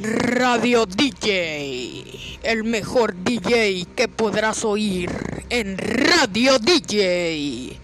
Radio DJ, el mejor DJ que podrás oír en Radio DJ.